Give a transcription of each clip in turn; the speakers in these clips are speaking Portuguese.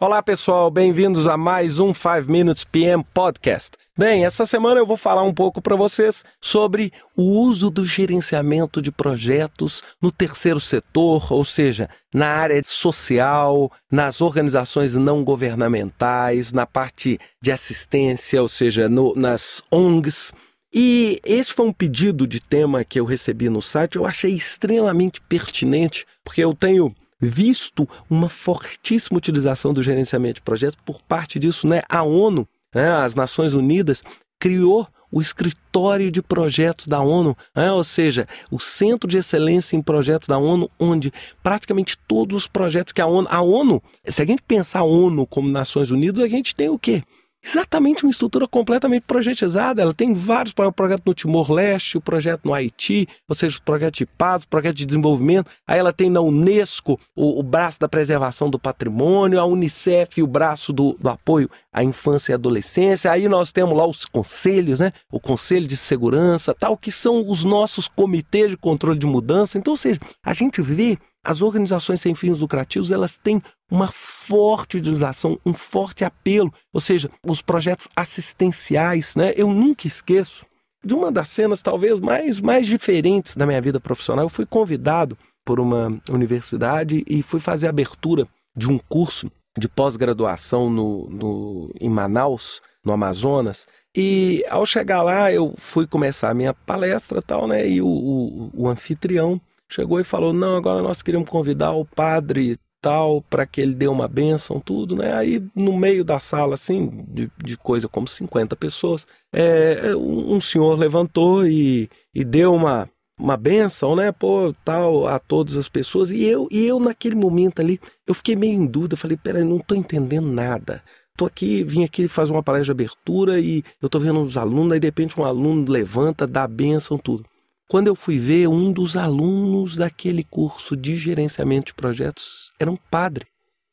Olá pessoal, bem-vindos a mais um 5 Minutes PM Podcast. Bem, essa semana eu vou falar um pouco para vocês sobre o uso do gerenciamento de projetos no terceiro setor, ou seja, na área social, nas organizações não governamentais, na parte de assistência, ou seja, no, nas ONGs. E esse foi um pedido de tema que eu recebi no site, eu achei extremamente pertinente, porque eu tenho visto uma fortíssima utilização do gerenciamento de projetos por parte disso, né? A ONU, né? as Nações Unidas, criou o escritório de projetos da ONU, né? ou seja, o centro de excelência em projetos da ONU, onde praticamente todos os projetos que a ONU, a ONU, se a gente pensar a ONU como Nações Unidas, a gente tem o quê? Exatamente uma estrutura completamente projetizada. Ela tem vários projetos no Timor-Leste, o projeto no Haiti, ou seja, o projeto de paz, o projeto de desenvolvimento. Aí ela tem na Unesco o, o braço da preservação do patrimônio, a Unicef o braço do, do, apoio à infância e adolescência. Aí nós temos lá os conselhos, né? O Conselho de Segurança, tal, que são os nossos comitês de controle de mudança. Então, ou seja, a gente vê as organizações sem fins lucrativos elas têm uma forte utilização, um forte apelo, ou seja, os projetos assistenciais, né? Eu nunca esqueço de uma das cenas talvez mais, mais diferentes da minha vida profissional. Eu fui convidado por uma universidade e fui fazer a abertura de um curso de pós-graduação no, no, em Manaus, no Amazonas. E ao chegar lá, eu fui começar a minha palestra tal, né? E o, o, o anfitrião chegou e falou: Não, agora nós queríamos convidar o padre tal para que ele dê uma bênção, tudo, né? Aí no meio da sala, assim, de, de coisa como 50 pessoas, é, um senhor levantou e, e deu uma, uma benção, né, pô, tal, a todas as pessoas. E eu, e eu naquele momento ali, eu fiquei meio em dúvida, falei, peraí, não tô entendendo nada. Tô aqui, vim aqui fazer uma palestra de abertura e eu tô vendo os alunos, aí de repente um aluno levanta, dá benção, tudo. Quando eu fui ver, um dos alunos daquele curso de gerenciamento de projetos era um padre,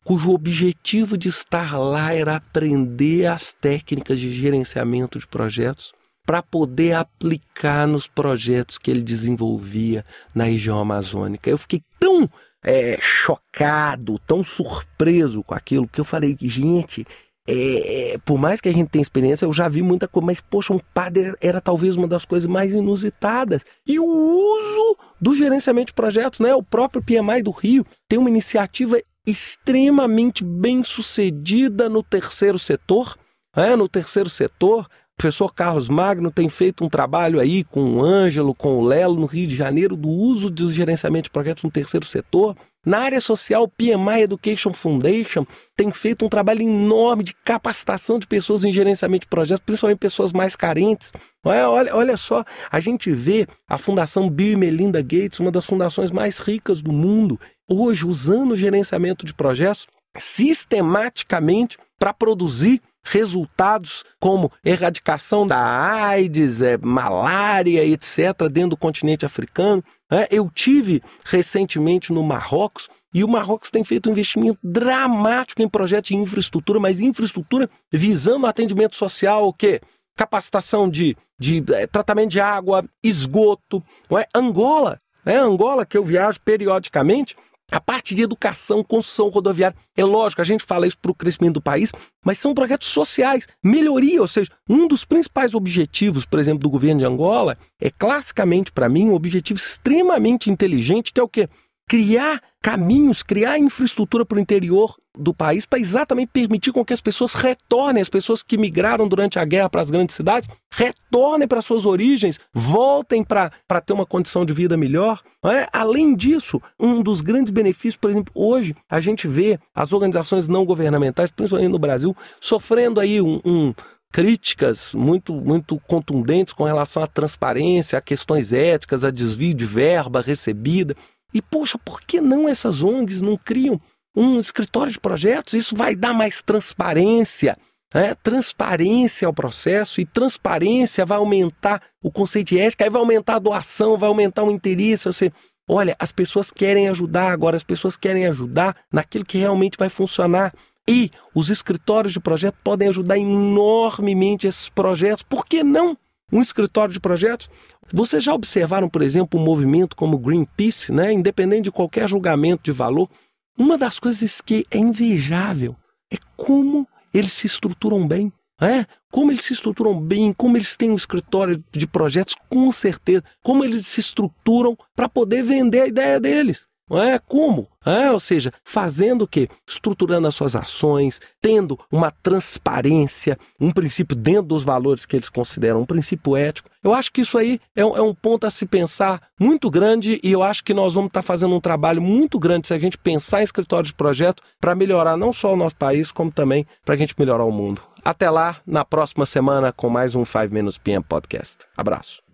cujo objetivo de estar lá era aprender as técnicas de gerenciamento de projetos para poder aplicar nos projetos que ele desenvolvia na região amazônica. Eu fiquei tão é, chocado, tão surpreso com aquilo, que eu falei, gente, é, é, por mais que a gente tenha experiência, eu já vi muita coisa, mas poxa, um padre era talvez uma das coisas mais inusitadas. E o uso do gerenciamento de projetos, né? O próprio PMI do Rio tem uma iniciativa extremamente bem sucedida no terceiro setor. É, no terceiro setor, o professor Carlos Magno tem feito um trabalho aí com o Ângelo, com o Lelo, no Rio de Janeiro, do uso do gerenciamento de projetos no terceiro setor. Na área social, PMI Education Foundation tem feito um trabalho enorme de capacitação de pessoas em gerenciamento de projetos, principalmente pessoas mais carentes. Olha, olha, olha só, a gente vê a Fundação Bill e Melinda Gates, uma das fundações mais ricas do mundo, hoje usando o gerenciamento de projetos sistematicamente para produzir resultados como erradicação da AIDS, é, malária, etc., dentro do continente africano. É, eu tive recentemente no Marrocos e o Marrocos tem feito um investimento dramático em projetos de infraestrutura, mas infraestrutura visando atendimento social, o quê? Capacitação de, de é, tratamento de água, esgoto. Não é? Angola, é Angola que eu viajo periodicamente, a parte de educação, construção rodoviária, é lógico, a gente fala isso para o crescimento do país, mas são projetos sociais, melhoria, ou seja, um dos principais objetivos, por exemplo, do governo de Angola é classicamente para mim um objetivo extremamente inteligente, que é o quê? Criar caminhos, criar infraestrutura para o interior do país para exatamente permitir com que as pessoas retornem, as pessoas que migraram durante a guerra para as grandes cidades, retornem para suas origens, voltem para ter uma condição de vida melhor. É? Além disso, um dos grandes benefícios, por exemplo, hoje a gente vê as organizações não governamentais, principalmente no Brasil, sofrendo aí um, um críticas muito, muito contundentes com relação à transparência, a questões éticas, a desvio de verba recebida. E, poxa, por que não essas ONGs não criam um escritório de projetos? Isso vai dar mais transparência. Né? Transparência ao processo e transparência vai aumentar o conceito de ética, aí vai aumentar a doação, vai aumentar o interesse. Você, olha, as pessoas querem ajudar agora, as pessoas querem ajudar naquilo que realmente vai funcionar. E os escritórios de projeto podem ajudar enormemente esses projetos. Por que não? Um escritório de projetos vocês já observaram, por exemplo, um movimento como Greenpeace, né? independente de qualquer julgamento de valor? Uma das coisas que é invejável é como eles se estruturam bem. É, como eles se estruturam bem, como eles têm um escritório de projetos, com certeza, como eles se estruturam para poder vender a ideia deles. É como? É, ou seja, fazendo o quê? Estruturando as suas ações, tendo uma transparência, um princípio dentro dos valores que eles consideram um princípio ético. Eu acho que isso aí é um, é um ponto a se pensar muito grande e eu acho que nós vamos estar fazendo um trabalho muito grande se a gente pensar em escritório de projeto para melhorar não só o nosso país, como também para a gente melhorar o mundo. Até lá, na próxima semana, com mais um 5 Minutes PM Podcast. Abraço.